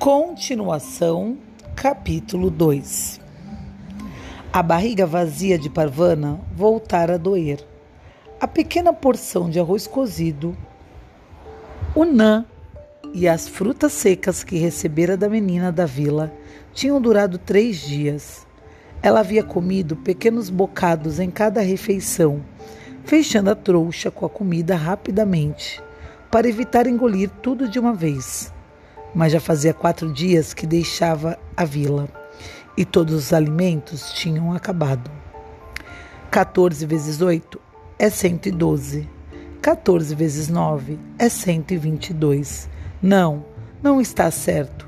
Continuação, capítulo 2 A barriga vazia de Parvana voltara a doer. A pequena porção de arroz cozido, o nã e as frutas secas que recebera da menina da vila tinham durado três dias. Ela havia comido pequenos bocados em cada refeição, fechando a trouxa com a comida rapidamente, para evitar engolir tudo de uma vez mas já fazia quatro dias que deixava a vila e todos os alimentos tinham acabado. 14 vezes 8 é 112. 14 vezes 9 é 122. Não, não está certo.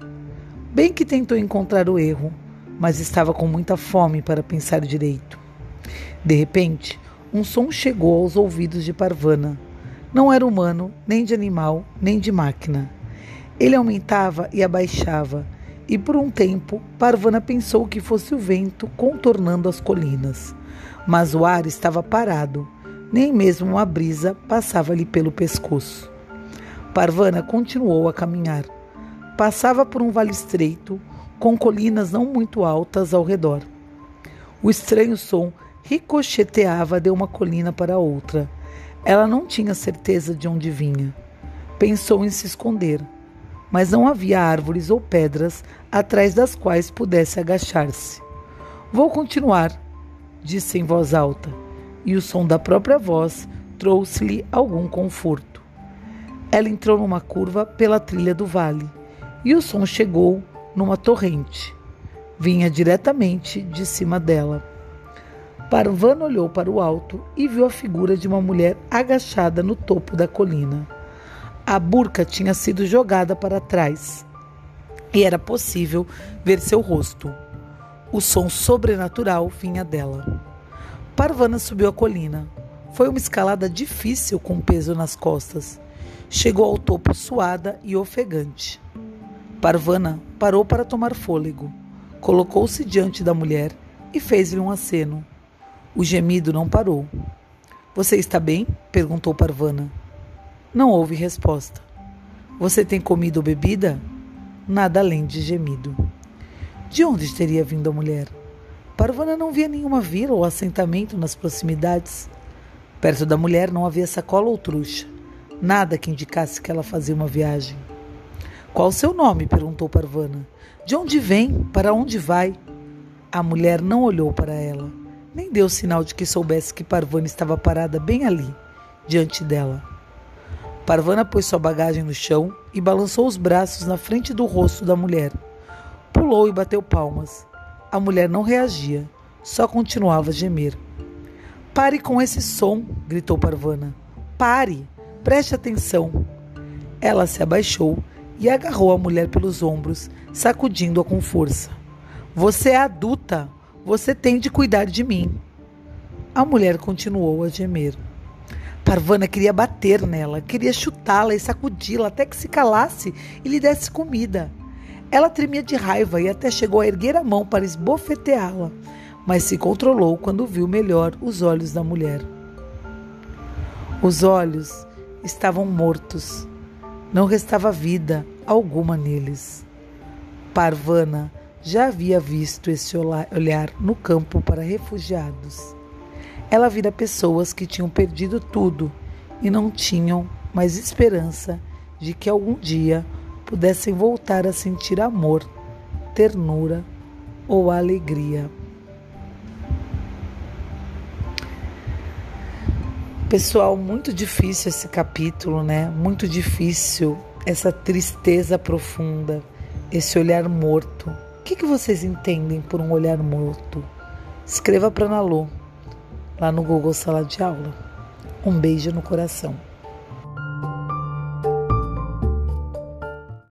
Bem que tentou encontrar o erro, mas estava com muita fome para pensar direito. De repente, um som chegou aos ouvidos de Parvana. Não era humano, nem de animal, nem de máquina. Ele aumentava e abaixava, e por um tempo Parvana pensou que fosse o vento contornando as colinas. Mas o ar estava parado, nem mesmo uma brisa passava-lhe pelo pescoço. Parvana continuou a caminhar. Passava por um vale estreito, com colinas não muito altas ao redor. O estranho som ricocheteava de uma colina para outra. Ela não tinha certeza de onde vinha. Pensou em se esconder mas não havia árvores ou pedras atrás das quais pudesse agachar-se. Vou continuar, disse em voz alta, e o som da própria voz trouxe-lhe algum conforto. Ela entrou numa curva pela trilha do vale e o som chegou numa torrente. Vinha diretamente de cima dela. Parvana olhou para o alto e viu a figura de uma mulher agachada no topo da colina. A burca tinha sido jogada para trás e era possível ver seu rosto. O som sobrenatural vinha dela. Parvana subiu a colina. Foi uma escalada difícil com peso nas costas. Chegou ao topo suada e ofegante. Parvana parou para tomar fôlego. Colocou-se diante da mulher e fez-lhe um aceno. O gemido não parou. Você está bem? perguntou Parvana. Não houve resposta. Você tem comido ou bebida? Nada além de gemido. De onde teria vindo a mulher? Parvana não via nenhuma vila ou assentamento nas proximidades. Perto da mulher não havia sacola ou trouxa. Nada que indicasse que ela fazia uma viagem. Qual o seu nome? perguntou Parvana. De onde vem? Para onde vai? A mulher não olhou para ela, nem deu sinal de que soubesse que Parvana estava parada bem ali, diante dela. Parvana pôs sua bagagem no chão e balançou os braços na frente do rosto da mulher. Pulou e bateu palmas. A mulher não reagia, só continuava a gemer. Pare com esse som, gritou Parvana. Pare, preste atenção. Ela se abaixou e agarrou a mulher pelos ombros, sacudindo-a com força. Você é adulta, você tem de cuidar de mim. A mulher continuou a gemer. Parvana queria bater nela, queria chutá-la e sacudi-la até que se calasse e lhe desse comida. Ela tremia de raiva e até chegou a erguer a mão para esbofeteá-la, mas se controlou quando viu melhor os olhos da mulher. Os olhos estavam mortos. Não restava vida alguma neles. Parvana já havia visto esse olhar no campo para refugiados. Ela vira pessoas que tinham perdido tudo e não tinham mais esperança de que algum dia pudessem voltar a sentir amor, ternura ou alegria. Pessoal, muito difícil esse capítulo, né? Muito difícil essa tristeza profunda, esse olhar morto. O que, vocês entendem por um olhar morto? Escreva para Nalu lá no Google Sala de Aula. Um beijo no coração.